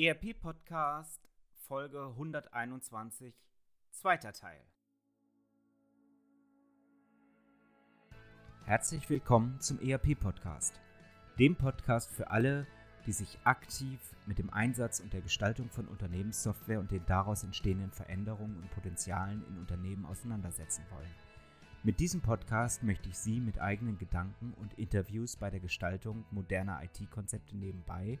ERP Podcast Folge 121, zweiter Teil. Herzlich willkommen zum ERP Podcast, dem Podcast für alle, die sich aktiv mit dem Einsatz und der Gestaltung von Unternehmenssoftware und den daraus entstehenden Veränderungen und Potenzialen in Unternehmen auseinandersetzen wollen. Mit diesem Podcast möchte ich Sie mit eigenen Gedanken und Interviews bei der Gestaltung moderner IT-Konzepte nebenbei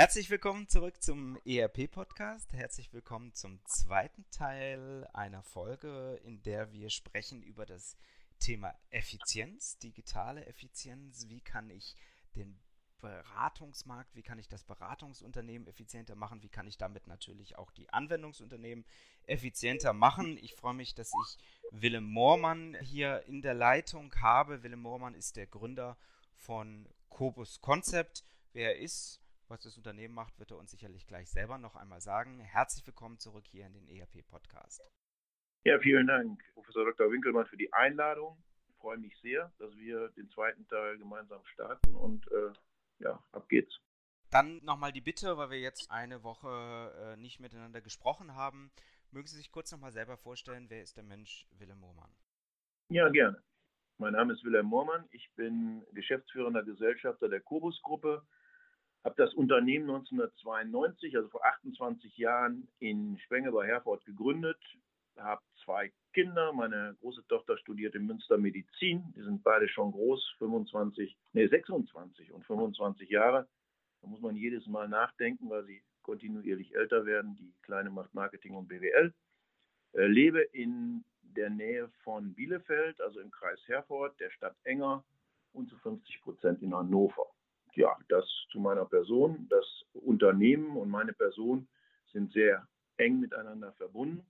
Herzlich willkommen zurück zum ERP-Podcast. Herzlich willkommen zum zweiten Teil einer Folge, in der wir sprechen über das Thema Effizienz, digitale Effizienz. Wie kann ich den Beratungsmarkt, wie kann ich das Beratungsunternehmen effizienter machen, wie kann ich damit natürlich auch die Anwendungsunternehmen effizienter machen. Ich freue mich, dass ich Willem Moormann hier in der Leitung habe. Willem Moormann ist der Gründer von Cobus Concept. Wer er ist, was das Unternehmen macht, wird er uns sicherlich gleich selber noch einmal sagen. Herzlich willkommen zurück hier in den ERP-Podcast. Ja, vielen Dank, Professor Dr. Winkelmann, für die Einladung. Ich freue mich sehr, dass wir den zweiten Teil gemeinsam starten und äh, ja, ab geht's. Dann nochmal die Bitte, weil wir jetzt eine Woche äh, nicht miteinander gesprochen haben. Mögen Sie sich kurz nochmal selber vorstellen, wer ist der Mensch Willem Moormann? Ja, gerne. Mein Name ist Willem Moormann. Ich bin geschäftsführender Gesellschafter der Kobus-Gruppe habe das Unternehmen 1992, also vor 28 Jahren, in Spenge bei Herford gegründet. Habe zwei Kinder. Meine große Tochter studiert in Münster Medizin. Die sind beide schon groß, 25, nee, 26 und 25 Jahre. Da muss man jedes Mal nachdenken, weil sie kontinuierlich älter werden. Die Kleine macht Marketing und BWL. Äh, lebe in der Nähe von Bielefeld, also im Kreis Herford, der Stadt Enger und zu 50 Prozent in Hannover ja, das zu meiner Person. Das Unternehmen und meine Person sind sehr eng miteinander verbunden.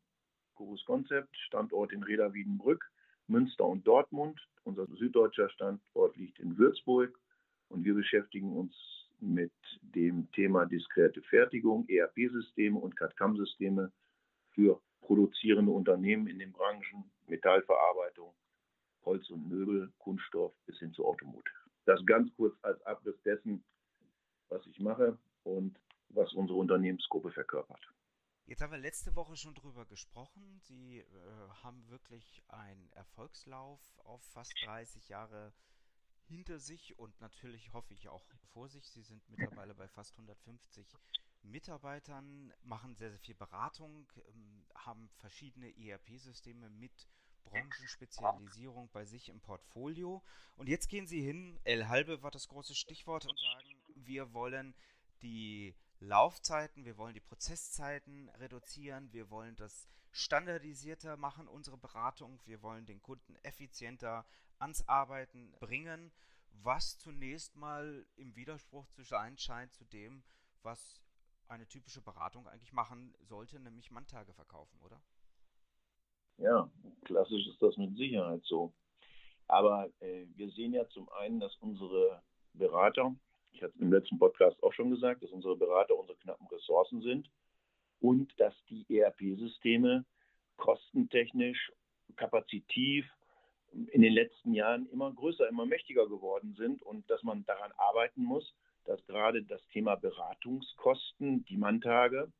Kurus Konzept, Standort in Reda Wiedenbrück, Münster und Dortmund. Unser süddeutscher Standort liegt in Würzburg und wir beschäftigen uns mit dem Thema diskrete Fertigung, ERP-Systeme und CAD-CAM-Systeme für produzierende Unternehmen in den Branchen Metallverarbeitung, Holz und Möbel, Kunststoff bis hin zu Automotive. Das ganz kurz als Abriss dessen, was ich mache und was unsere Unternehmensgruppe verkörpert. Jetzt haben wir letzte Woche schon drüber gesprochen. Sie äh, haben wirklich einen Erfolgslauf auf fast 30 Jahre hinter sich und natürlich hoffe ich auch vor sich. Sie sind mittlerweile bei fast 150 Mitarbeitern, machen sehr, sehr viel Beratung, ähm, haben verschiedene ERP-Systeme mit Branchenspezialisierung bei sich im Portfolio. Und jetzt gehen Sie hin, L halbe war das große Stichwort, und sagen, wir wollen die Laufzeiten, wir wollen die Prozesszeiten reduzieren, wir wollen das standardisierter machen, unsere Beratung, wir wollen den Kunden effizienter ans Arbeiten bringen, was zunächst mal im Widerspruch zu sein scheint zu dem, was eine typische Beratung eigentlich machen sollte, nämlich Manntage verkaufen, oder? Ja, klassisch ist das mit Sicherheit so. Aber äh, wir sehen ja zum einen, dass unsere Berater, ich hatte im letzten Podcast auch schon gesagt, dass unsere Berater unsere knappen Ressourcen sind und dass die ERP-Systeme kostentechnisch, kapazitiv in den letzten Jahren immer größer, immer mächtiger geworden sind und dass man daran arbeiten muss, dass gerade das Thema Beratungskosten, die Manntage,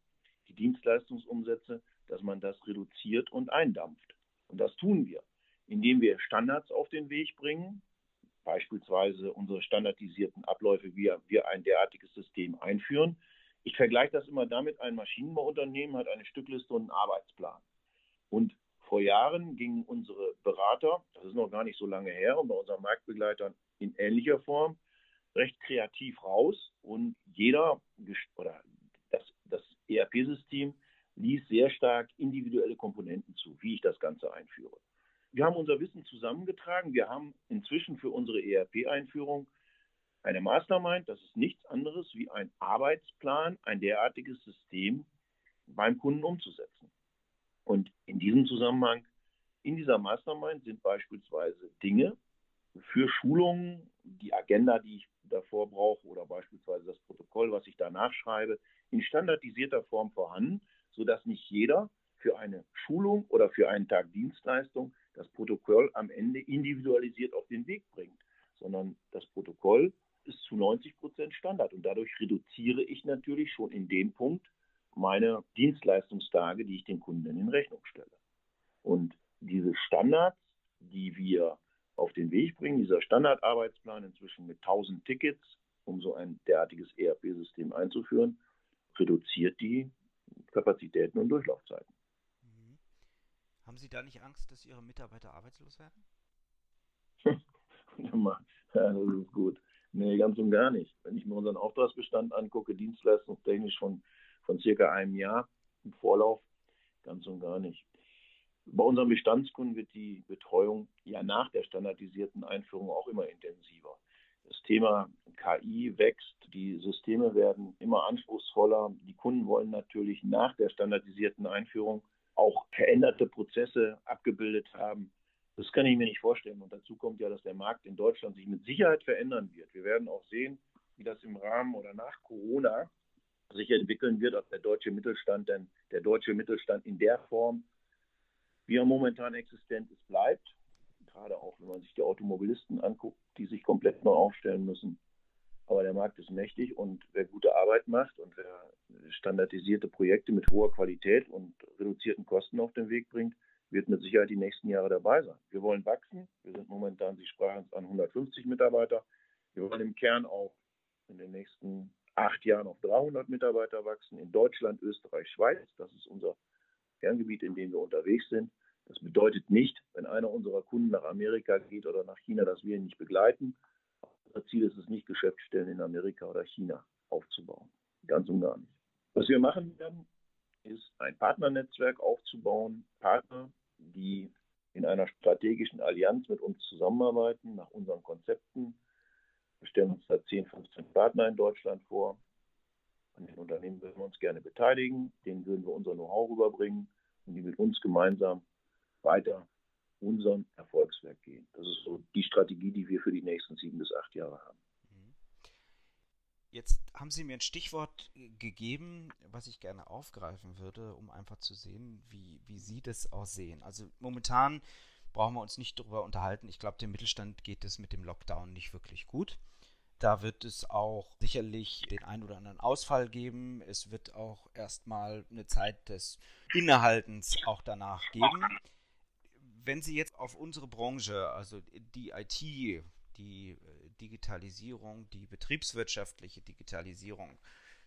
die Dienstleistungsumsätze dass man das reduziert und eindampft. Und das tun wir, indem wir Standards auf den Weg bringen, beispielsweise unsere standardisierten Abläufe, wie wir ein derartiges System einführen. Ich vergleiche das immer damit, ein Maschinenbauunternehmen hat eine Stückliste und einen Arbeitsplan. Und vor Jahren gingen unsere Berater, das ist noch gar nicht so lange her, und bei unseren Marktbegleitern in ähnlicher Form, recht kreativ raus und jeder oder das, das ERP-System ließ sehr stark individuelle Komponenten zu, wie ich das Ganze einführe. Wir haben unser Wissen zusammengetragen. Wir haben inzwischen für unsere ERP-Einführung Eine Mastermind, das ist nichts anderes wie ein Arbeitsplan, ein derartiges System beim Kunden umzusetzen. Und in diesem Zusammenhang, in dieser Mastermind sind beispielsweise Dinge für Schulungen, die Agenda, die ich davor brauche oder beispielsweise das Protokoll, was ich danach schreibe, in standardisierter Form vorhanden, sodass nicht jeder für eine Schulung oder für einen Tag Dienstleistung das Protokoll am Ende individualisiert auf den Weg bringt, sondern das Protokoll ist zu 90 Prozent Standard und dadurch reduziere ich natürlich schon in dem Punkt meine Dienstleistungstage, die ich den Kunden in Rechnung stelle. Und diese Standards, die wir auf den Weg bringen, dieser Standardarbeitsplan inzwischen mit 1000 Tickets, um so ein derartiges ERP-System einzuführen, reduziert die Kapazitäten und Durchlaufzeiten. Mhm. Haben Sie da nicht Angst, dass Ihre Mitarbeiter arbeitslos werden? ja, das ist gut. Nee, ganz und gar nicht. Wenn ich mir unseren Auftragsbestand angucke, dienstleistungstechnisch von, von circa einem Jahr im Vorlauf, ganz und gar nicht. Bei unseren Bestandskunden wird die Betreuung ja nach der standardisierten Einführung auch immer intensiver. Das Thema KI wächst, die Systeme werden immer anspruchsvoller. Die Kunden wollen natürlich nach der standardisierten Einführung auch veränderte Prozesse abgebildet haben. Das kann ich mir nicht vorstellen. Und dazu kommt ja, dass der Markt in Deutschland sich mit Sicherheit verändern wird. Wir werden auch sehen, wie das im Rahmen oder nach Corona sich entwickeln wird, ob der deutsche Mittelstand denn der deutsche Mittelstand in der Form, wie er momentan existent ist, bleibt gerade auch, wenn man sich die Automobilisten anguckt, die sich komplett neu aufstellen müssen. Aber der Markt ist mächtig und wer gute Arbeit macht und wer standardisierte Projekte mit hoher Qualität und reduzierten Kosten auf den Weg bringt, wird mit Sicherheit die nächsten Jahre dabei sein. Wir wollen wachsen. Wir sind momentan, Sie sprachen es an, 150 Mitarbeiter. Wir wollen im Kern auch in den nächsten acht Jahren auf 300 Mitarbeiter wachsen. In Deutschland, Österreich, Schweiz. Das ist unser Kerngebiet, in dem wir unterwegs sind. Das bedeutet nicht, wenn einer unserer Kunden nach Amerika geht oder nach China, dass wir ihn nicht begleiten. Unser Ziel ist es nicht, Geschäftsstellen in Amerika oder China aufzubauen. Ganz und gar nicht. Was wir machen werden, ist ein Partnernetzwerk aufzubauen. Partner, die in einer strategischen Allianz mit uns zusammenarbeiten, nach unseren Konzepten. Wir stellen uns da 10, 15 Partner in Deutschland vor. An den Unternehmen würden wir uns gerne beteiligen, denen würden wir unser Know-how rüberbringen und die mit uns gemeinsam weiter unseren Erfolgswerk gehen. Das ist so die Strategie, die wir für die nächsten sieben bis acht Jahre haben. Jetzt haben Sie mir ein Stichwort gegeben, was ich gerne aufgreifen würde, um einfach zu sehen, wie, wie Sie das auch sehen. Also momentan brauchen wir uns nicht darüber unterhalten. Ich glaube, dem Mittelstand geht es mit dem Lockdown nicht wirklich gut. Da wird es auch sicherlich den ein oder anderen Ausfall geben. Es wird auch erstmal eine Zeit des Innehaltens auch danach geben wenn Sie jetzt auf unsere Branche, also die IT, die äh, Digitalisierung, die betriebswirtschaftliche Digitalisierung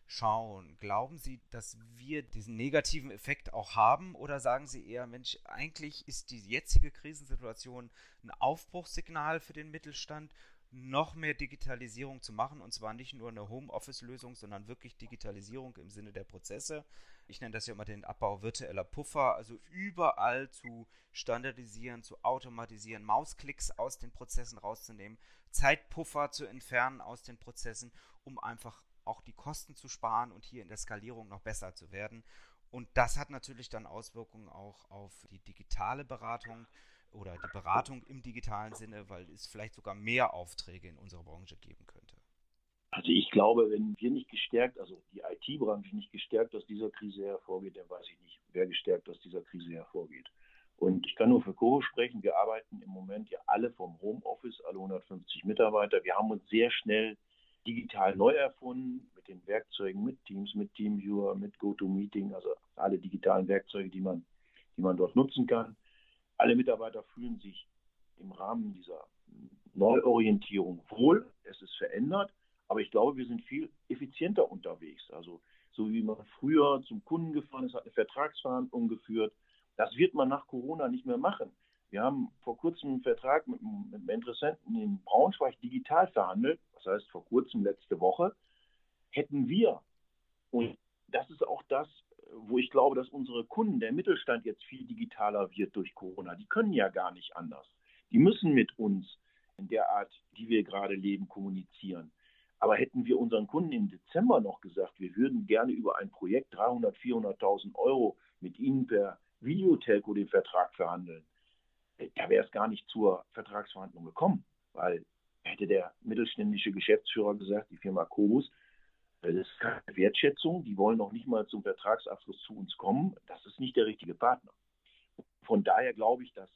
schauen, glauben Sie, dass wir diesen negativen Effekt auch haben oder sagen Sie eher, Mensch, eigentlich ist die jetzige Krisensituation ein Aufbruchssignal für den Mittelstand noch mehr Digitalisierung zu machen und zwar nicht nur eine Homeoffice-Lösung, sondern wirklich Digitalisierung im Sinne der Prozesse. Ich nenne das ja immer den Abbau virtueller Puffer, also überall zu standardisieren, zu automatisieren, Mausklicks aus den Prozessen rauszunehmen, Zeitpuffer zu entfernen aus den Prozessen, um einfach auch die Kosten zu sparen und hier in der Skalierung noch besser zu werden. Und das hat natürlich dann Auswirkungen auch auf die digitale Beratung oder die Beratung im digitalen Sinne, weil es vielleicht sogar mehr Aufträge in unserer Branche geben könnte? Also ich glaube, wenn wir nicht gestärkt, also die IT-Branche nicht gestärkt aus dieser Krise hervorgeht, dann weiß ich nicht, wer gestärkt aus dieser Krise hervorgeht. Und ich kann nur für Coro sprechen. Wir arbeiten im Moment ja alle vom Homeoffice, alle 150 Mitarbeiter. Wir haben uns sehr schnell digital neu erfunden mit den Werkzeugen, mit Teams, mit Teamviewer, mit GoToMeeting, also alle digitalen Werkzeuge, die man, die man dort nutzen kann. Alle Mitarbeiter fühlen sich im Rahmen dieser Neuorientierung wohl. Es ist verändert, aber ich glaube, wir sind viel effizienter unterwegs. Also so wie man früher zum Kunden gefahren ist, hat eine Vertragsverhandlung geführt. Das wird man nach Corona nicht mehr machen. Wir haben vor kurzem einen Vertrag mit, einem Interessenten in Braunschweig digital verhandelt. Das heißt, vor kurzem, letzte Woche, hätten wir, und das ist auch das, wo ich glaube, dass unsere Kunden, der Mittelstand jetzt viel digitaler wird durch Corona. Die können ja gar nicht anders. Die müssen mit uns in der Art, die wir gerade leben, kommunizieren. Aber hätten wir unseren Kunden im Dezember noch gesagt, wir würden gerne über ein Projekt 300, 400.000 Euro mit ihnen per Videotelco den Vertrag verhandeln, äh, da wäre es gar nicht zur Vertragsverhandlung gekommen, weil hätte der mittelständische Geschäftsführer gesagt, die Firma Kobus, das ist keine Wertschätzung, die wollen noch nicht mal zum Vertragsabschluss zu uns kommen, das ist nicht der richtige Partner. Von daher glaube ich, dass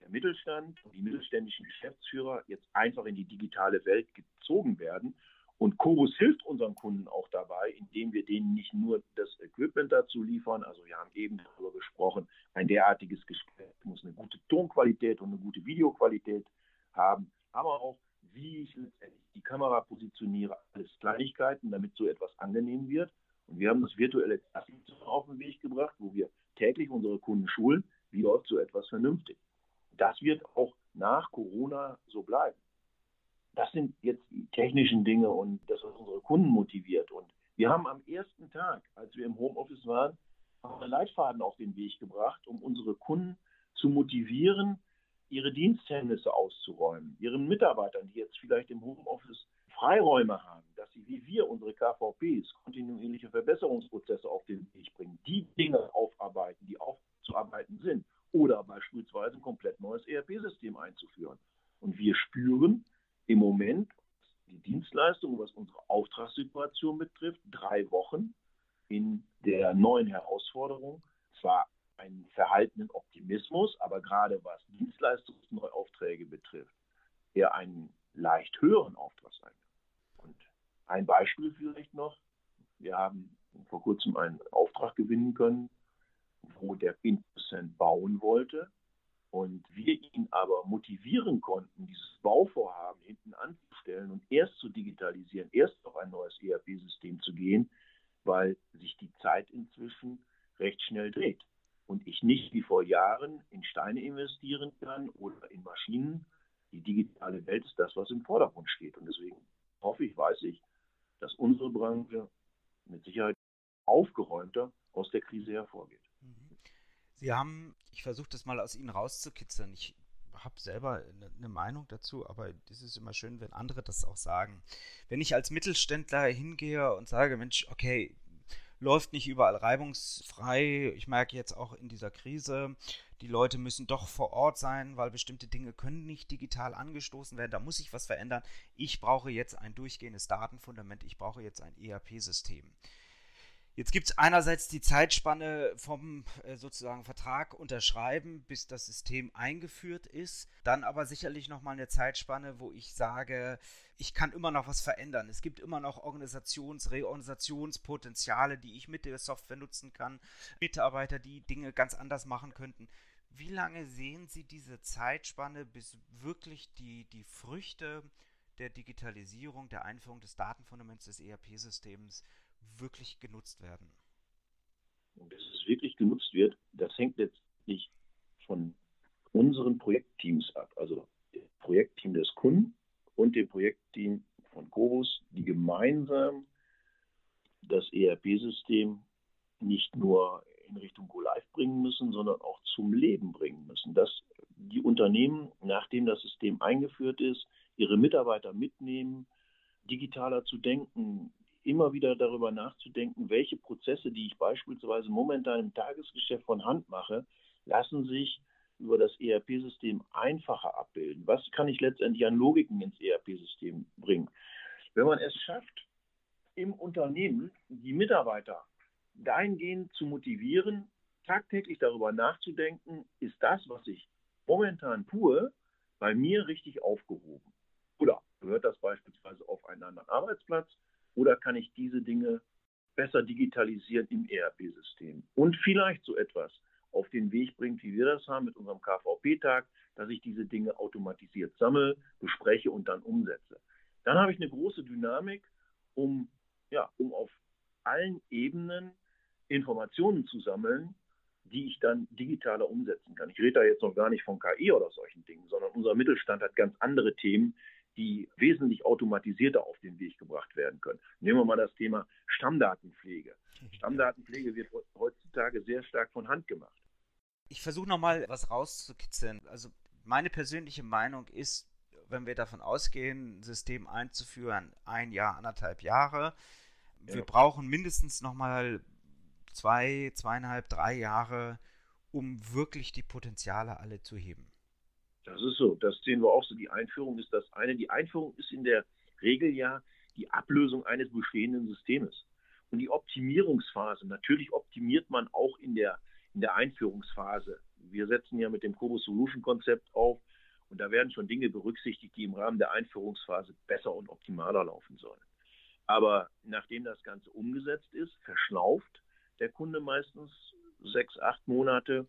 der Mittelstand und die mittelständischen Geschäftsführer jetzt einfach in die digitale Welt gezogen werden. Und Chorus hilft unseren Kunden auch dabei, indem wir denen nicht nur das Equipment dazu liefern, also wir haben eben darüber gesprochen, ein derartiges Gespräch muss eine gute Tonqualität und eine gute Videoqualität haben, aber auch, wie ich letztendlich die Kamera positioniere, alles Kleinigkeiten, damit so etwas angenehm wird. Und wir haben das virtuelle Klassenzimmer auf den Weg gebracht, wo wir täglich unsere Kunden schulen, wie läuft so etwas vernünftig. Das wird auch nach Corona so bleiben. Das sind jetzt die technischen Dinge und das, was unsere Kunden motiviert. Und wir haben am ersten Tag, als wir im Homeoffice waren, einen Leitfaden auf den Weg gebracht, um unsere Kunden zu motivieren, ihre Diensthemmnisse auszuräumen, ihren Mitarbeitern, die jetzt vielleicht im Homeoffice Freiräume haben, dass sie wie wir unsere KVPs kontinuierliche Verbesserungsprozesse auf den Weg bringen, die Dinge aufarbeiten, die aufzuarbeiten sind oder beispielsweise ein komplett neues ERP-System einzuführen. Und wir spüren im Moment die Dienstleistung, was unsere Auftragssituation betrifft, drei Wochen in der neuen Herausforderung. Zwar einen verhaltenen Optimismus, aber gerade was Dienstleistungsneuaufträge betrifft, eher einen leicht höheren Auftragseingang. Und ein Beispiel vielleicht noch. Wir haben vor kurzem einen Auftrag gewinnen können wo der Interessent bauen wollte und wir ihn aber motivieren konnten, dieses Bauvorhaben hinten anzustellen und erst zu digitalisieren, erst auf ein neues ERP-System zu gehen, weil sich die Zeit inzwischen recht schnell dreht und ich nicht wie vor Jahren in Steine investieren kann oder in Maschinen. Die digitale Welt ist das, was im Vordergrund steht. Und deswegen hoffe ich, weiß ich, dass unsere Branche mit Sicherheit aufgeräumter aus der Krise hervorgeht. Sie haben, ich versuche das mal aus Ihnen rauszukitzeln. Ich habe selber eine Meinung dazu, aber es ist immer schön, wenn andere das auch sagen. Wenn ich als Mittelständler hingehe und sage, Mensch, okay, läuft nicht überall reibungsfrei. Ich merke jetzt auch in dieser Krise, die Leute müssen doch vor Ort sein, weil bestimmte Dinge können nicht digital angestoßen werden. Da muss sich was verändern. Ich brauche jetzt ein durchgehendes Datenfundament. Ich brauche jetzt ein ERP-System. Jetzt gibt es einerseits die Zeitspanne vom äh, sozusagen Vertrag unterschreiben, bis das System eingeführt ist. Dann aber sicherlich nochmal eine Zeitspanne, wo ich sage, ich kann immer noch was verändern. Es gibt immer noch Organisations-, Reorganisationspotenziale, die ich mit der Software nutzen kann. Mitarbeiter, die Dinge ganz anders machen könnten. Wie lange sehen Sie diese Zeitspanne, bis wirklich die, die Früchte der Digitalisierung, der Einführung des Datenfundaments des ERP-Systems wirklich genutzt werden? Und dass es wirklich genutzt wird, das hängt letztlich von unseren Projektteams ab. Also dem Projektteam des Kunden und dem Projektteam von Cobus, die gemeinsam das ERP-System nicht nur in Richtung Go Live bringen müssen, sondern auch zum Leben bringen müssen. Dass die Unternehmen, nachdem das System eingeführt ist, ihre Mitarbeiter mitnehmen, digitaler zu denken, immer wieder darüber nachzudenken, welche Prozesse, die ich beispielsweise momentan im Tagesgeschäft von Hand mache, lassen sich über das ERP-System einfacher abbilden. Was kann ich letztendlich an Logiken ins ERP-System bringen? Wenn man es schafft, im Unternehmen die Mitarbeiter dahingehend zu motivieren, tagtäglich darüber nachzudenken, ist das, was ich momentan tue, bei mir richtig aufgehoben? Oder gehört das beispielsweise auf einen anderen Arbeitsplatz? Oder kann ich diese Dinge besser digitalisieren im ERP-System? Und vielleicht so etwas auf den Weg bringt, wie wir das haben mit unserem KVP-Tag, dass ich diese Dinge automatisiert sammle, bespreche und dann umsetze. Dann habe ich eine große Dynamik, um, ja, um auf allen Ebenen Informationen zu sammeln, die ich dann digitaler umsetzen kann. Ich rede da jetzt noch gar nicht von KI oder solchen Dingen, sondern unser Mittelstand hat ganz andere Themen, die wesentlich automatisierter auf den Weg gebracht werden können. Nehmen wir mal das Thema Stammdatenpflege. Stammdatenpflege wird heutzutage sehr stark von Hand gemacht. Ich versuche nochmal was rauszukitzeln. Also meine persönliche Meinung ist, wenn wir davon ausgehen, ein System einzuführen, ein Jahr, anderthalb Jahre. Ja. Wir brauchen mindestens nochmal zwei, zweieinhalb, drei Jahre, um wirklich die Potenziale alle zu heben. Das ist so. Das sehen wir auch so. Die Einführung ist das eine. Die Einführung ist in der Regel ja die Ablösung eines bestehenden Systems. Und die Optimierungsphase, natürlich optimiert man auch in der, in der Einführungsphase. Wir setzen ja mit dem Kobo Solution Konzept auf und da werden schon Dinge berücksichtigt, die im Rahmen der Einführungsphase besser und optimaler laufen sollen. Aber nachdem das Ganze umgesetzt ist, verschlauft der Kunde meistens sechs, acht Monate,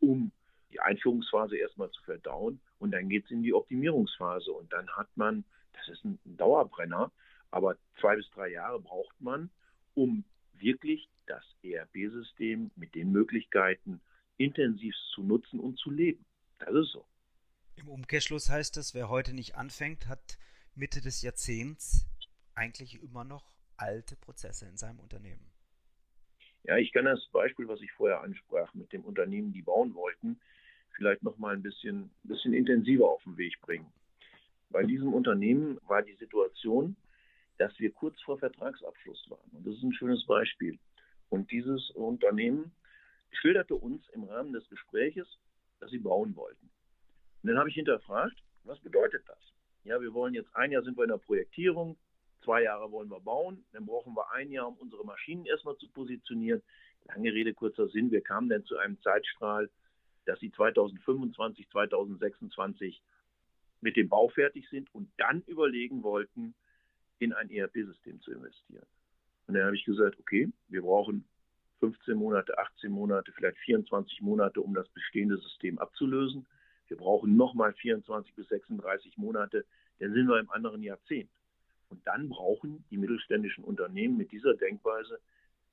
um die Einführungsphase erstmal zu verdauen und dann geht es in die Optimierungsphase und dann hat man, das ist ein Dauerbrenner, aber zwei bis drei Jahre braucht man, um wirklich das ERP-System mit den Möglichkeiten intensiv zu nutzen und zu leben. Das ist so. Im Umkehrschluss heißt das, wer heute nicht anfängt, hat Mitte des Jahrzehnts eigentlich immer noch alte Prozesse in seinem Unternehmen. Ja, ich kann das Beispiel, was ich vorher ansprach, mit dem Unternehmen, die bauen wollten, vielleicht noch mal ein bisschen, bisschen intensiver auf den Weg bringen. Bei diesem Unternehmen war die Situation, dass wir kurz vor Vertragsabschluss waren. Und das ist ein schönes Beispiel. Und dieses Unternehmen schilderte uns im Rahmen des Gespräches, dass sie bauen wollten. Und dann habe ich hinterfragt, was bedeutet das? Ja, wir wollen jetzt ein Jahr sind wir in der Projektierung, zwei Jahre wollen wir bauen, dann brauchen wir ein Jahr, um unsere Maschinen erstmal zu positionieren. Lange Rede, kurzer Sinn, wir kamen dann zu einem Zeitstrahl, dass sie 2025, 2026 mit dem Bau fertig sind und dann überlegen wollten, in ein ERP-System zu investieren. Und dann habe ich gesagt, okay, wir brauchen 15 Monate, 18 Monate, vielleicht 24 Monate, um das bestehende System abzulösen. Wir brauchen nochmal 24 bis 36 Monate, dann sind wir im anderen Jahrzehnt. Und dann brauchen die mittelständischen Unternehmen mit dieser Denkweise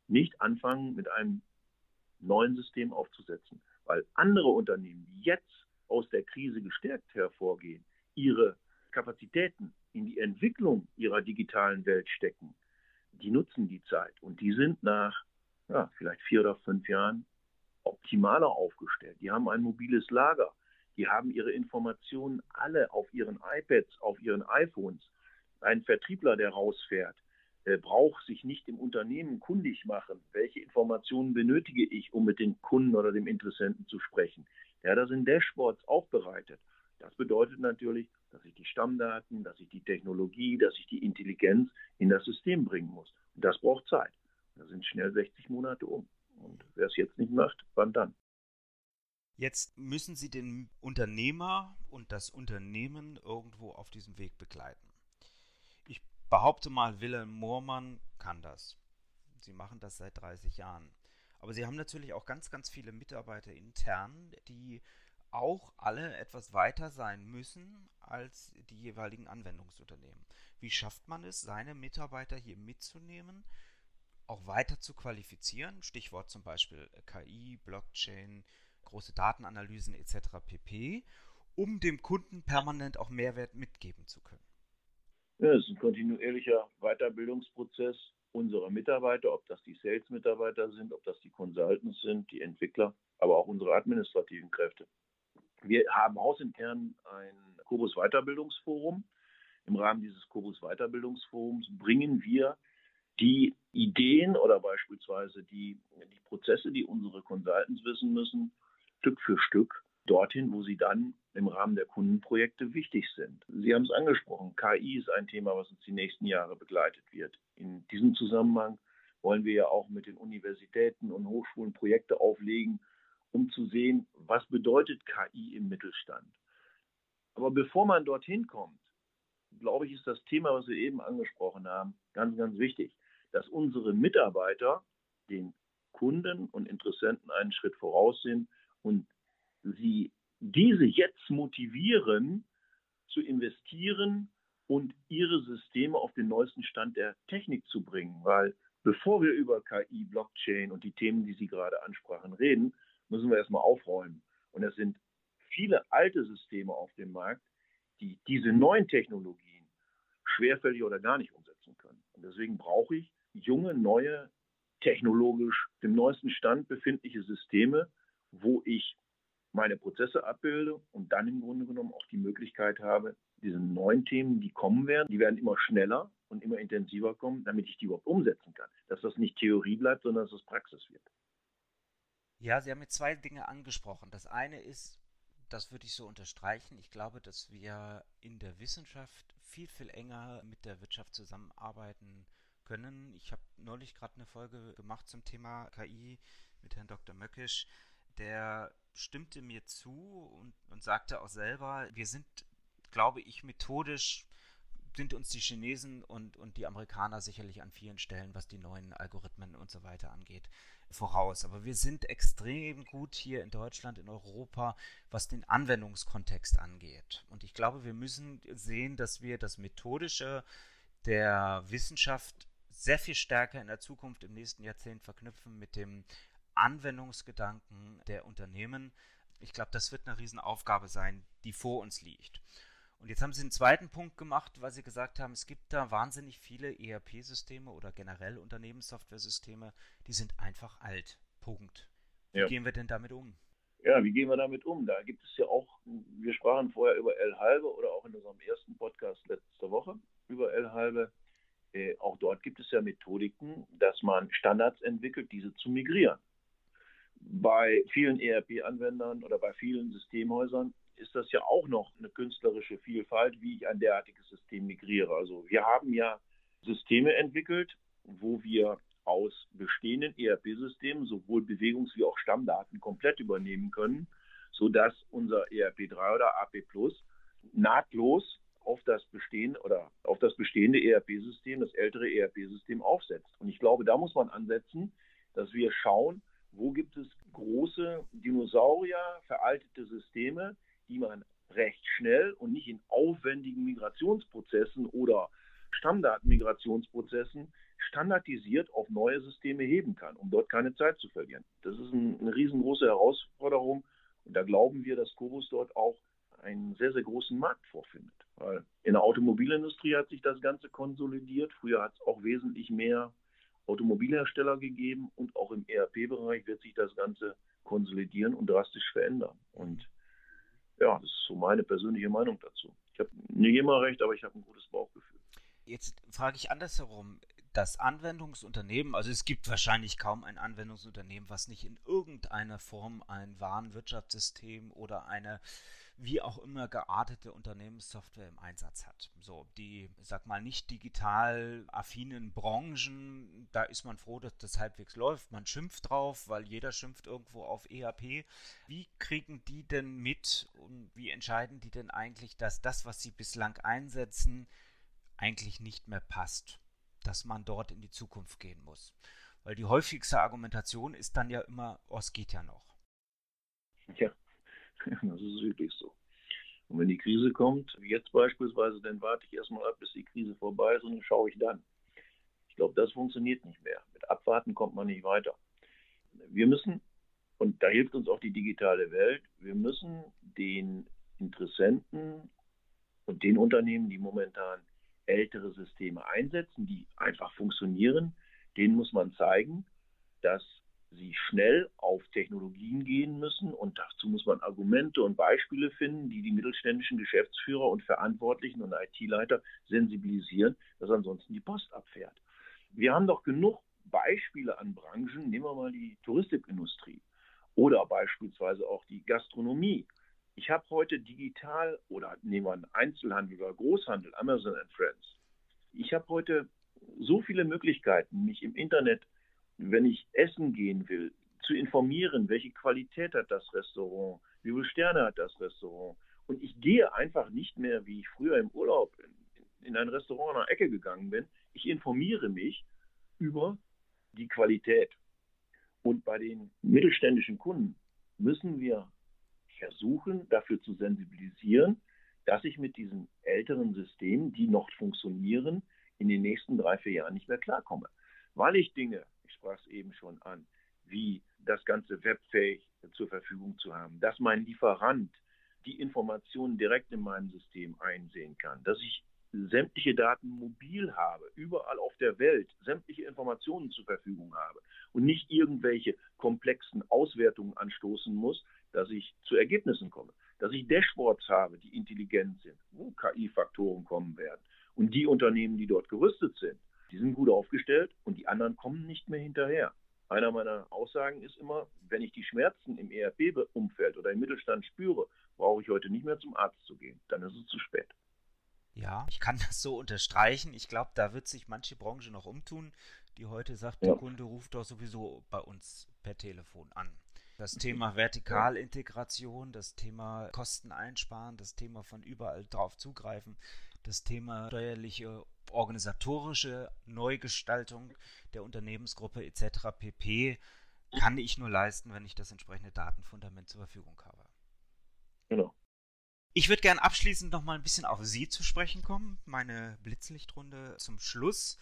nicht anfangen, mit einem neuen System aufzusetzen, weil andere Unternehmen, die jetzt aus der Krise gestärkt hervorgehen, ihre Kapazitäten in die Entwicklung ihrer digitalen Welt stecken, die nutzen die Zeit und die sind nach ja, vielleicht vier oder fünf Jahren optimaler aufgestellt. Die haben ein mobiles Lager, die haben ihre Informationen alle auf ihren iPads, auf ihren iPhones. Ein Vertriebler, der rausfährt, äh, braucht sich nicht im Unternehmen kundig machen, welche Informationen benötige ich, um mit den Kunden oder dem Interessenten zu sprechen. Ja, da sind Dashboards aufbereitet. Das bedeutet natürlich, dass ich die Stammdaten, dass ich die Technologie, dass ich die Intelligenz in das System bringen muss. Und das braucht Zeit. Da sind schnell 60 Monate um. Und wer es jetzt nicht macht, wann dann? Jetzt müssen Sie den Unternehmer und das Unternehmen irgendwo auf diesem Weg begleiten. Behaupte mal, Wilhelm Moormann kann das. Sie machen das seit 30 Jahren. Aber Sie haben natürlich auch ganz, ganz viele Mitarbeiter intern, die auch alle etwas weiter sein müssen als die jeweiligen Anwendungsunternehmen. Wie schafft man es, seine Mitarbeiter hier mitzunehmen, auch weiter zu qualifizieren? Stichwort zum Beispiel KI, Blockchain, große Datenanalysen etc. pp, um dem Kunden permanent auch Mehrwert mitgeben zu können. Ja, es ist ein kontinuierlicher Weiterbildungsprozess unserer Mitarbeiter, ob das die Sales-Mitarbeiter sind, ob das die Consultants sind, die Entwickler, aber auch unsere administrativen Kräfte. Wir haben hausintern ein Kobus Weiterbildungsforum. Im Rahmen dieses Kobus Weiterbildungsforums bringen wir die Ideen oder beispielsweise die, die Prozesse, die unsere Consultants wissen müssen, Stück für Stück dorthin, wo sie dann im Rahmen der Kundenprojekte wichtig sind. Sie haben es angesprochen, KI ist ein Thema, was uns die nächsten Jahre begleitet wird. In diesem Zusammenhang wollen wir ja auch mit den Universitäten und Hochschulen Projekte auflegen, um zu sehen, was bedeutet KI im Mittelstand. Aber bevor man dorthin kommt, glaube ich, ist das Thema, was wir eben angesprochen haben, ganz, ganz wichtig, dass unsere Mitarbeiter den Kunden und Interessenten einen Schritt voraus sind und sie diese jetzt motivieren, zu investieren und ihre Systeme auf den neuesten Stand der Technik zu bringen. Weil bevor wir über KI, Blockchain und die Themen, die Sie gerade ansprachen, reden, müssen wir erstmal aufräumen. Und es sind viele alte Systeme auf dem Markt, die diese neuen Technologien schwerfällig oder gar nicht umsetzen können. Und deswegen brauche ich junge, neue, technologisch dem neuesten Stand befindliche Systeme, wo ich meine Prozesse abbilde und dann im Grunde genommen auch die Möglichkeit habe, diese neuen Themen, die kommen werden, die werden immer schneller und immer intensiver kommen, damit ich die überhaupt umsetzen kann. Dass das nicht Theorie bleibt, sondern dass es Praxis wird. Ja, Sie haben jetzt zwei Dinge angesprochen. Das eine ist, das würde ich so unterstreichen. Ich glaube, dass wir in der Wissenschaft viel, viel enger mit der Wirtschaft zusammenarbeiten können. Ich habe neulich gerade eine Folge gemacht zum Thema KI mit Herrn Dr. Möckisch. Der stimmte mir zu und, und sagte auch selber, wir sind, glaube ich, methodisch sind uns die Chinesen und, und die Amerikaner sicherlich an vielen Stellen, was die neuen Algorithmen und so weiter angeht, voraus. Aber wir sind extrem gut hier in Deutschland, in Europa, was den Anwendungskontext angeht. Und ich glaube, wir müssen sehen, dass wir das Methodische der Wissenschaft sehr viel stärker in der Zukunft im nächsten Jahrzehnt verknüpfen mit dem Anwendungsgedanken der Unternehmen. Ich glaube, das wird eine Riesenaufgabe sein, die vor uns liegt. Und jetzt haben Sie einen zweiten Punkt gemacht, weil Sie gesagt haben, es gibt da wahnsinnig viele ERP-Systeme oder generell Unternehmenssoftware-Systeme, die sind einfach alt. Punkt. Wie ja. gehen wir denn damit um? Ja, wie gehen wir damit um? Da gibt es ja auch, wir sprachen vorher über L-Halbe oder auch in unserem ersten Podcast letzte Woche über L-Halbe. Äh, auch dort gibt es ja Methodiken, dass man Standards entwickelt, diese zu migrieren bei vielen ERP-Anwendern oder bei vielen Systemhäusern ist das ja auch noch eine künstlerische Vielfalt, wie ich ein derartiges System migriere. Also wir haben ja Systeme entwickelt, wo wir aus bestehenden ERP-Systemen sowohl Bewegungs- wie auch Stammdaten komplett übernehmen können, sodass unser ERP3 oder AP Plus nahtlos auf das bestehende oder auf das bestehende ERP-System, das ältere ERP-System aufsetzt. Und ich glaube, da muss man ansetzen, dass wir schauen, wo gibt es große Dinosaurier, veraltete Systeme, die man recht schnell und nicht in aufwendigen Migrationsprozessen oder Stammdatenmigrationsprozessen standardisiert auf neue Systeme heben kann, um dort keine Zeit zu verlieren. Das ist ein, eine riesengroße Herausforderung und da glauben wir, dass Cobus dort auch einen sehr, sehr großen Markt vorfindet. Weil in der Automobilindustrie hat sich das Ganze konsolidiert. Früher hat es auch wesentlich mehr Automobilhersteller gegeben und auch im ERP-Bereich wird sich das Ganze konsolidieren und drastisch verändern. Und ja, das ist so meine persönliche Meinung dazu. Ich habe nicht immer recht, aber ich habe ein gutes Bauchgefühl. Jetzt frage ich andersherum. Das Anwendungsunternehmen, also es gibt wahrscheinlich kaum ein Anwendungsunternehmen, was nicht in irgendeiner Form ein Warenwirtschaftssystem oder eine wie auch immer geartete Unternehmenssoftware im Einsatz hat. So, die, sag mal, nicht digital affinen Branchen, da ist man froh, dass das halbwegs läuft. Man schimpft drauf, weil jeder schimpft irgendwo auf ERP. Wie kriegen die denn mit und wie entscheiden die denn eigentlich, dass das, was sie bislang einsetzen, eigentlich nicht mehr passt? Dass man dort in die Zukunft gehen muss. Weil die häufigste Argumentation ist dann ja immer, oh, es geht ja noch. Ja, Das ist wirklich so. Und wenn die Krise kommt, wie jetzt beispielsweise, dann warte ich erstmal ab, bis die Krise vorbei ist und dann schaue ich dann. Ich glaube, das funktioniert nicht mehr. Mit Abwarten kommt man nicht weiter. Wir müssen, und da hilft uns auch die digitale Welt, wir müssen den Interessenten und den Unternehmen, die momentan ältere Systeme einsetzen, die einfach funktionieren, denen muss man zeigen, dass sie schnell auf Technologien gehen müssen und dazu muss man Argumente und Beispiele finden, die die mittelständischen Geschäftsführer und Verantwortlichen und IT-Leiter sensibilisieren, dass ansonsten die Post abfährt. Wir haben doch genug Beispiele an Branchen, nehmen wir mal die Touristikindustrie oder beispielsweise auch die Gastronomie. Ich habe heute digital oder nehmen wir einen Einzelhandel oder Großhandel, Amazon and Friends. Ich habe heute so viele Möglichkeiten, mich im Internet wenn ich essen gehen will, zu informieren, welche Qualität hat das Restaurant, wie viele Sterne hat das Restaurant. Und ich gehe einfach nicht mehr, wie ich früher im Urlaub in, in ein Restaurant an der Ecke gegangen bin. Ich informiere mich über die Qualität. Und bei den mittelständischen Kunden müssen wir versuchen, dafür zu sensibilisieren, dass ich mit diesen älteren Systemen, die noch funktionieren, in den nächsten drei, vier Jahren nicht mehr klarkomme. Weil ich Dinge sprach es eben schon an, wie das ganze webfähig zur Verfügung zu haben, dass mein Lieferant die Informationen direkt in meinem System einsehen kann, dass ich sämtliche Daten mobil habe, überall auf der Welt sämtliche Informationen zur Verfügung habe und nicht irgendwelche komplexen Auswertungen anstoßen muss, dass ich zu Ergebnissen komme. Dass ich Dashboards habe, die intelligent sind, wo KI-Faktoren kommen werden. Und die Unternehmen, die dort gerüstet sind, die sind gut aufgestellt und die anderen kommen nicht mehr hinterher. Einer meiner Aussagen ist immer, wenn ich die Schmerzen im ERP-Umfeld oder im Mittelstand spüre, brauche ich heute nicht mehr zum Arzt zu gehen. Dann ist es zu spät. Ja, ich kann das so unterstreichen. Ich glaube, da wird sich manche Branche noch umtun, die heute sagt, ja. der Kunde ruft doch sowieso bei uns per Telefon an. Das Thema Vertikalintegration, das Thema Kosten einsparen, das Thema von überall drauf zugreifen, das Thema steuerliche, organisatorische Neugestaltung der Unternehmensgruppe etc. pp. kann ich nur leisten, wenn ich das entsprechende Datenfundament zur Verfügung habe. Genau. Ich würde gerne abschließend noch mal ein bisschen auf Sie zu sprechen kommen, meine Blitzlichtrunde zum Schluss.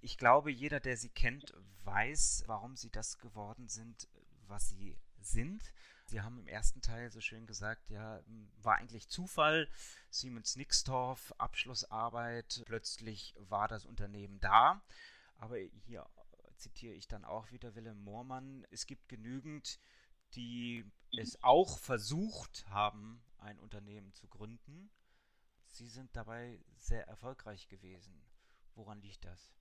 Ich glaube, jeder, der Sie kennt, weiß, warum Sie das geworden sind, was Sie sind. Sie haben im ersten Teil so schön gesagt, ja, war eigentlich Zufall. Siemens Nixdorf, Abschlussarbeit, plötzlich war das Unternehmen da. Aber hier zitiere ich dann auch wieder Willem Moormann, es gibt genügend, die es auch versucht haben, ein Unternehmen zu gründen. Sie sind dabei sehr erfolgreich gewesen. Woran liegt das?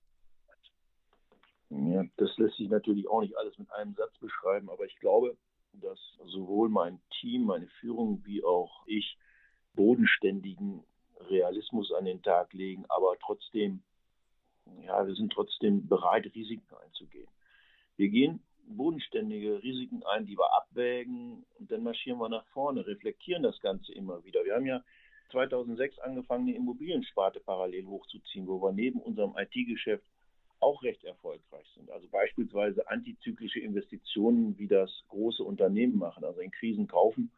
Ja, das lässt sich natürlich auch nicht alles mit einem Satz beschreiben, aber ich glaube, dass sowohl mein Team, meine Führung wie auch ich bodenständigen Realismus an den Tag legen, aber trotzdem, ja, wir sind trotzdem bereit, Risiken einzugehen. Wir gehen bodenständige Risiken ein, die wir abwägen und dann marschieren wir nach vorne, reflektieren das Ganze immer wieder. Wir haben ja 2006 angefangen, eine Immobiliensparte parallel hochzuziehen, wo wir neben unserem IT-Geschäft auch recht erfolgreich sind. Also beispielsweise antizyklische Investitionen, wie das große Unternehmen machen, also in Krisen kaufen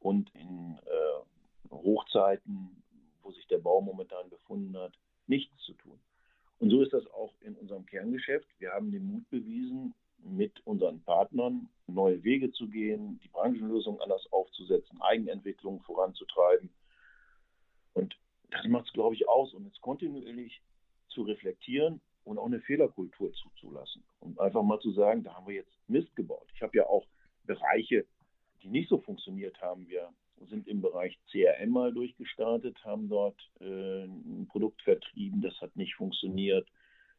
und in äh, Hochzeiten, wo sich der Bau momentan befunden hat, nichts zu tun. Und so ist das auch in unserem Kerngeschäft. Wir haben den Mut bewiesen, mit unseren Partnern neue Wege zu gehen, die Branchenlösung anders aufzusetzen, Eigenentwicklung voranzutreiben. Und das macht es, glaube ich, aus. Und jetzt kontinuierlich zu reflektieren und auch eine Fehlerkultur zuzulassen. Und einfach mal zu sagen, da haben wir jetzt Mist gebaut. Ich habe ja auch Bereiche, die nicht so funktioniert haben. Wir sind im Bereich CRM mal durchgestartet, haben dort äh, ein Produkt vertrieben, das hat nicht funktioniert.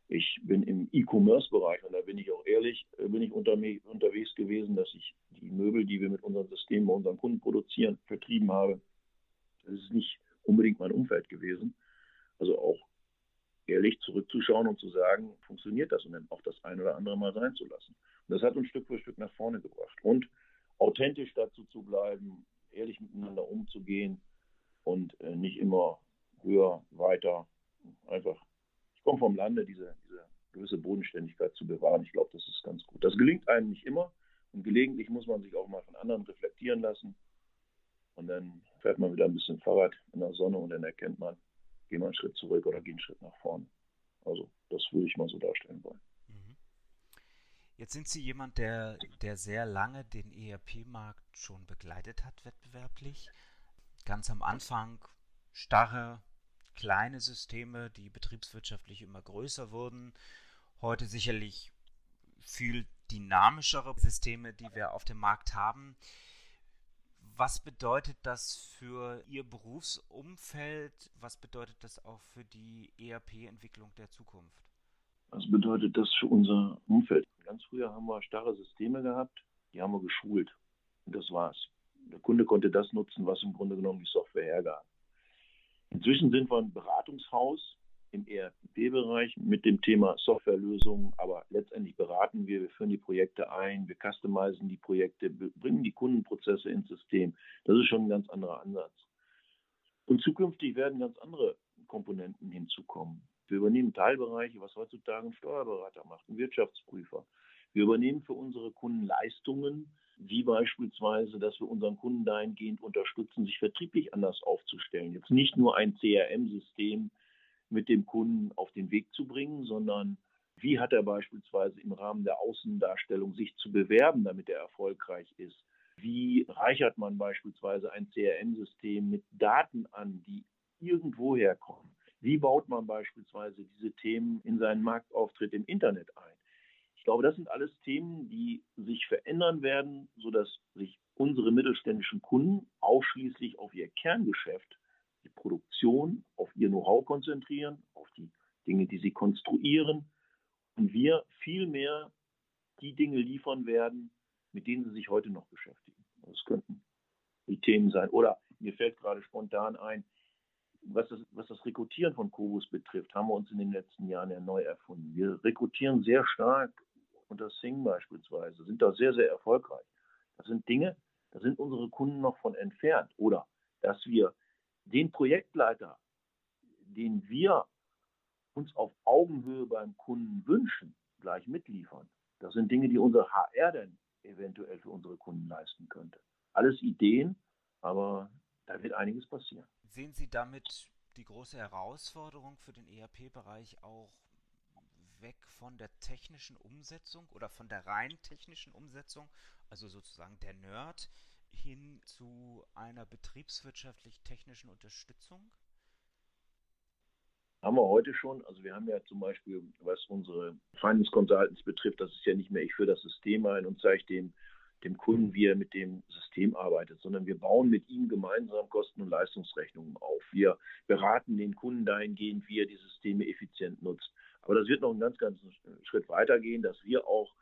Ich bin im E-Commerce-Bereich und da bin ich auch ehrlich, äh, bin ich unter, unterwegs gewesen, dass ich die Möbel, die wir mit unserem System bei unseren Kunden produzieren, vertrieben habe. Das ist nicht unbedingt mein Umfeld gewesen. Also auch ehrlich zurückzuschauen und zu sagen, funktioniert das und dann auch das ein oder andere mal sein zu lassen. Und das hat uns Stück für Stück nach vorne gebracht. Und authentisch dazu zu bleiben, ehrlich miteinander umzugehen und äh, nicht immer höher, weiter, einfach, ich komme vom Lande, diese, diese gewisse Bodenständigkeit zu bewahren. Ich glaube, das ist ganz gut. Das gelingt einem nicht immer und gelegentlich muss man sich auch mal von anderen reflektieren lassen. Und dann fährt man wieder ein bisschen Fahrrad in der Sonne und dann erkennt man, gehen wir einen Schritt zurück oder gehen einen Schritt nach vorne. Also das würde ich mal so darstellen wollen. Mhm. Jetzt sind Sie jemand, der, der sehr lange den ERP-Markt schon begleitet hat, wettbewerblich. Ganz am Anfang starre, kleine Systeme, die betriebswirtschaftlich immer größer wurden. Heute sicherlich viel dynamischere Systeme, die wir auf dem Markt haben. Was bedeutet das für Ihr Berufsumfeld? Was bedeutet das auch für die ERP-Entwicklung der Zukunft? Was bedeutet das für unser Umfeld? Ganz früher haben wir starre Systeme gehabt, die haben wir geschult. Und das war's. Der Kunde konnte das nutzen, was im Grunde genommen die Software hergab. Inzwischen sind wir ein Beratungshaus, im ERP-Bereich mit dem Thema Softwarelösungen, aber letztendlich beraten wir, wir führen die Projekte ein, wir customizen die Projekte, bringen die Kundenprozesse ins System. Das ist schon ein ganz anderer Ansatz. Und zukünftig werden ganz andere Komponenten hinzukommen. Wir übernehmen Teilbereiche, was heutzutage ein Steuerberater macht, ein Wirtschaftsprüfer. Wir übernehmen für unsere Kunden Leistungen, wie beispielsweise, dass wir unseren Kunden dahingehend unterstützen, sich vertrieblich anders aufzustellen. Jetzt nicht nur ein CRM-System, mit dem Kunden auf den Weg zu bringen, sondern wie hat er beispielsweise im Rahmen der Außendarstellung sich zu bewerben, damit er erfolgreich ist? Wie reichert man beispielsweise ein CRM-System mit Daten an, die irgendwo herkommen? Wie baut man beispielsweise diese Themen in seinen Marktauftritt im Internet ein? Ich glaube, das sind alles Themen, die sich verändern werden, sodass sich unsere mittelständischen Kunden ausschließlich auf ihr Kerngeschäft, die Produktion, auf ihr Know-how konzentrieren, auf die Dinge, die sie konstruieren und wir viel mehr die Dinge liefern werden, mit denen sie sich heute noch beschäftigen. Das könnten die Themen sein. Oder mir fällt gerade spontan ein, was das, was das Rekrutieren von Kobus betrifft, haben wir uns in den letzten Jahren ja neu erfunden. Wir rekrutieren sehr stark unter Sing beispielsweise, sind da sehr, sehr erfolgreich. Das sind Dinge, da sind unsere Kunden noch von entfernt. Oder dass wir den Projektleiter, den wir uns auf Augenhöhe beim Kunden wünschen, gleich mitliefern. Das sind Dinge, die unser HR denn eventuell für unsere Kunden leisten könnte. Alles Ideen, aber da wird einiges passieren. Sehen Sie damit die große Herausforderung für den ERP-Bereich auch weg von der technischen Umsetzung oder von der rein technischen Umsetzung, also sozusagen der Nerd, hin zu einer betriebswirtschaftlich-technischen Unterstützung? Haben wir heute schon. Also wir haben ja zum Beispiel, was unsere Finance Consultants betrifft, das ist ja nicht mehr, ich führe das System ein und zeige dem dem Kunden, wie er mit dem System arbeitet, sondern wir bauen mit ihm gemeinsam Kosten- und Leistungsrechnungen auf. Wir beraten den Kunden dahingehend, wie er die Systeme effizient nutzt. Aber das wird noch einen ganz, ganz Schritt weiter gehen, dass wir auch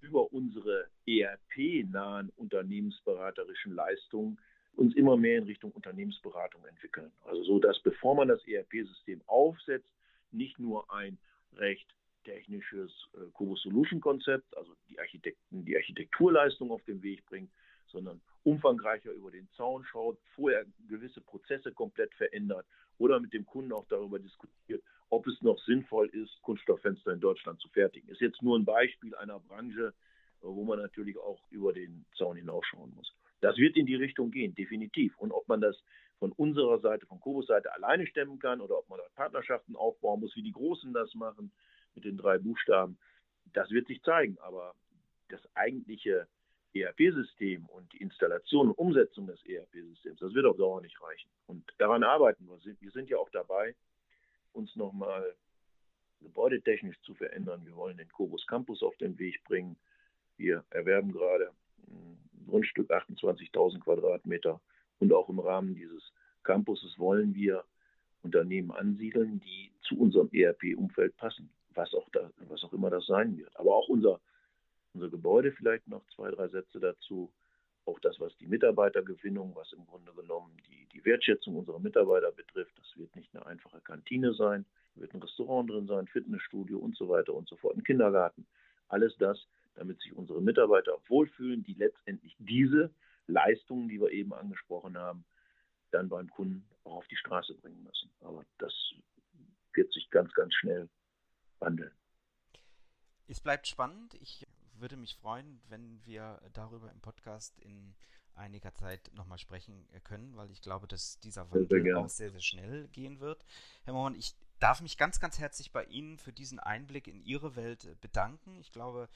über unsere ERP-nahen unternehmensberaterischen Leistungen uns immer mehr in Richtung Unternehmensberatung entwickeln. Also so, dass bevor man das ERP-System aufsetzt, nicht nur ein recht technisches äh, Co-Solution-Konzept, also die Architekten die Architekturleistung auf den Weg bringt, sondern umfangreicher über den Zaun schaut, vorher gewisse Prozesse komplett verändert oder mit dem Kunden auch darüber diskutiert, ob es noch sinnvoll ist, Kunststofffenster in Deutschland zu fertigen. Ist jetzt nur ein Beispiel einer Branche, äh, wo man natürlich auch über den Zaun hinausschauen muss. Das wird in die Richtung gehen, definitiv. Und ob man das von unserer Seite, von Kobus Seite alleine stemmen kann oder ob man da Partnerschaften aufbauen muss, wie die Großen das machen, mit den drei Buchstaben, das wird sich zeigen. Aber das eigentliche ERP-System und die Installation und Umsetzung des ERP-Systems, das wird auf Dauer nicht reichen. Und daran arbeiten wir. Wir sind ja auch dabei, uns nochmal gebäudetechnisch zu verändern. Wir wollen den Kobus Campus auf den Weg bringen. Wir erwerben gerade ein Grundstück 28.000 Quadratmeter und auch im Rahmen dieses Campuses wollen wir Unternehmen ansiedeln, die zu unserem ERP-Umfeld passen was auch, da, was auch immer das sein wird. Aber auch unser, unser Gebäude, vielleicht noch zwei, drei Sätze dazu. Auch das, was die Mitarbeitergewinnung, was im Grunde genommen die, die Wertschätzung unserer Mitarbeiter betrifft, das wird nicht eine einfache Kantine sein, wird ein Restaurant drin sein, Fitnessstudio und so weiter und so fort, ein Kindergarten. Alles das, damit sich unsere Mitarbeiter wohlfühlen, die letztendlich diese Leistungen, die wir eben angesprochen haben, dann beim Kunden auch auf die Straße bringen müssen. Aber das wird sich ganz, ganz schnell wandeln. Es bleibt spannend. Ich würde mich freuen, wenn wir darüber im Podcast in einiger Zeit nochmal sprechen können, weil ich glaube, dass dieser Wandel sehr auch sehr, sehr schnell gehen wird. Herr Mohrmann, ich darf mich ganz, ganz herzlich bei Ihnen für diesen Einblick in Ihre Welt bedanken. Ich glaube,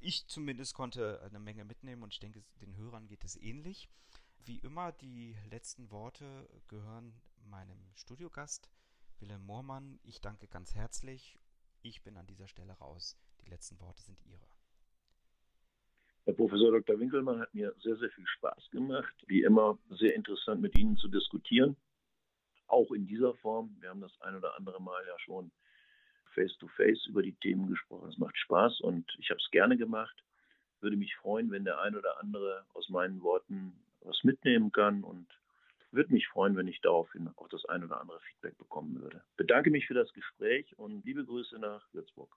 ich zumindest konnte eine Menge mitnehmen und ich denke, den Hörern geht es ähnlich. Wie immer, die letzten Worte gehören meinem Studiogast, Wilhelm Mohrmann. Ich danke ganz herzlich ich bin an dieser Stelle raus. Die letzten Worte sind Ihre. Herr Professor Dr. Winkelmann hat mir sehr, sehr viel Spaß gemacht. Wie immer sehr interessant mit Ihnen zu diskutieren. Auch in dieser Form. Wir haben das ein oder andere Mal ja schon face-to-face -face über die Themen gesprochen. Es macht Spaß und ich habe es gerne gemacht. Würde mich freuen, wenn der ein oder andere aus meinen Worten was mitnehmen kann und würde mich freuen, wenn ich daraufhin auch das ein oder andere Feedback bekommen würde. Bedanke mich für das Gespräch und liebe Grüße nach Würzburg.